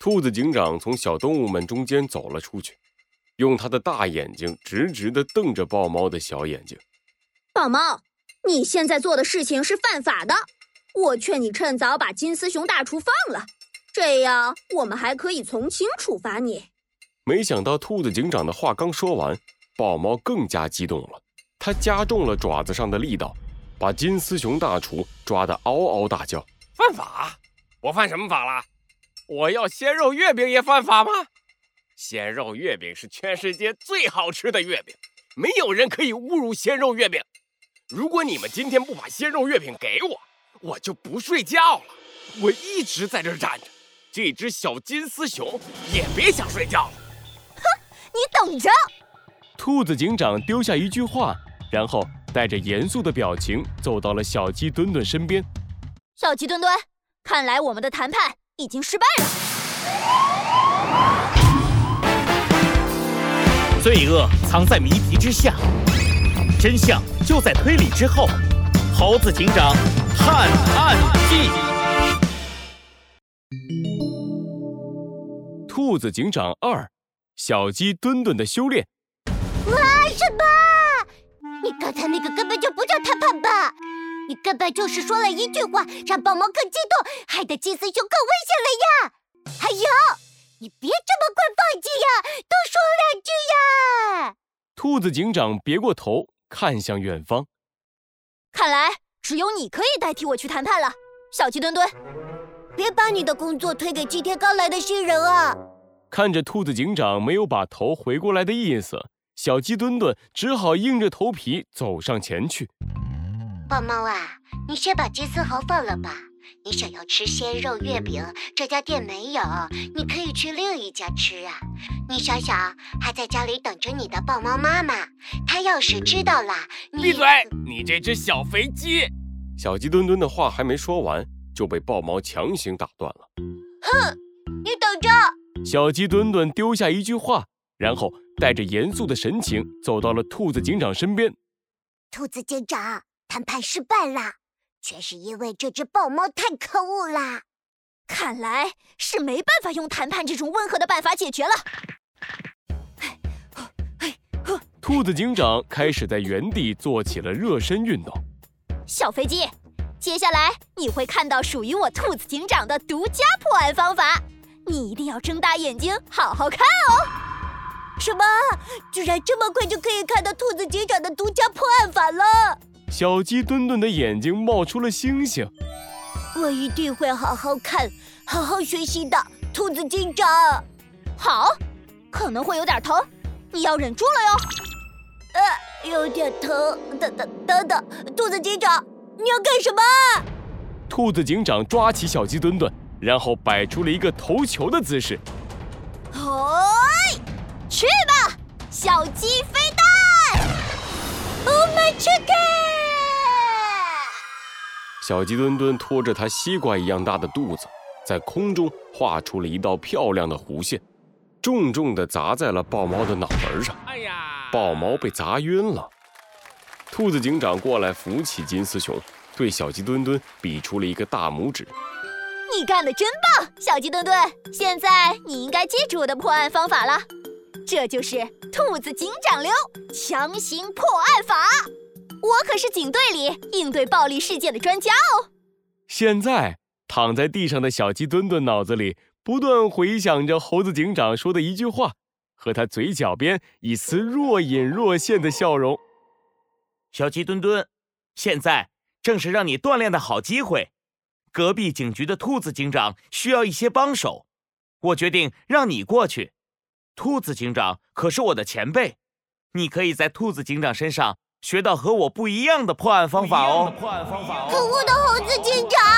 兔子警长从小动物们中间走了出去，用他的大眼睛直直的瞪着豹猫的小眼睛。豹猫，你现在做的事情是犯法的，我劝你趁早把金丝熊大厨放了，这样我们还可以从轻处罚你。没想到兔子警长的话刚说完，豹猫更加激动了，它加重了爪子上的力道，把金丝熊大厨抓得嗷嗷大叫。犯法？我犯什么法了？我要鲜肉月饼也犯法吗？鲜肉月饼是全世界最好吃的月饼，没有人可以侮辱鲜肉月饼。如果你们今天不把鲜肉月饼给我，我就不睡觉了。我一直在这站着，这只小金丝熊也别想睡觉了。哼，你等着！兔子警长丢下一句话，然后带着严肃的表情走到了小鸡墩墩身边。小鸡墩墩，看来我们的谈判已经失败了。罪恶藏在谜题之下，真相就在推理之后。猴子警长探案记，兔子警长二，小鸡墩墩的修炼。哇，什么？你刚才那个根本就不叫谈判吧？你根本就是说了一句话，让豹猫更激动，害得金丝熊更危险了呀！还有，你别这么快放弃呀，多说两句呀！兔子警长别过头，看向远方。看来只有你可以代替我去谈判了，小鸡墩墩。别把你的工作推给今天刚来的新人啊！看着兔子警长没有把头回过来的意思，小鸡墩墩只好硬着头皮走上前去。豹猫啊，你先把金丝猴放了吧。你想要吃鲜肉月饼，这家店没有，你可以去另一家吃啊。你想想，还在家里等着你的豹猫妈妈，她要是知道了，闭嘴！你这只小肥鸡！小鸡墩墩的话还没说完，就被豹猫强行打断了。哼，你等着！小鸡墩墩丢下一句话，然后带着严肃的神情走到了兔子警长身边。兔子警长。谈判失败啦，全是因为这只豹猫太可恶啦！看来是没办法用谈判这种温和的办法解决了。兔子警长开始在原地做起了热身运动。小飞机，接下来你会看到属于我兔子警长的独家破案方法，你一定要睁大眼睛好好看哦！什么？居然这么快就可以看到兔子警长的独家破案法了？小鸡墩墩的眼睛冒出了星星，我一定会好好看，好好学习的。兔子警长，好，可能会有点疼，你要忍住了哟。呃，有点疼，等等等等，兔子警长，你要干什么？兔子警长抓起小鸡墩墩，然后摆出了一个投球的姿势。嘿，去吧，小鸡飞弹！Oh my chicken！小鸡墩墩拖着它西瓜一样大的肚子，在空中画出了一道漂亮的弧线，重重地砸在了豹猫的脑门上。哎呀！豹猫被砸晕了。兔子警长过来扶起金丝熊，对小鸡墩墩比出了一个大拇指。你干得真棒，小鸡墩墩！现在你应该记住我的破案方法了，这就是兔子警长流强行破案法。我可是警队里应对暴力事件的专家哦。现在躺在地上的小鸡墩墩脑子里不断回想着猴子警长说的一句话，和他嘴角边一丝若隐若现的笑容。小鸡墩墩，现在正是让你锻炼的好机会。隔壁警局的兔子警长需要一些帮手，我决定让你过去。兔子警长可是我的前辈，你可以在兔子警长身上。学到和我不一样的破案方法哦！可恶的猴子警长！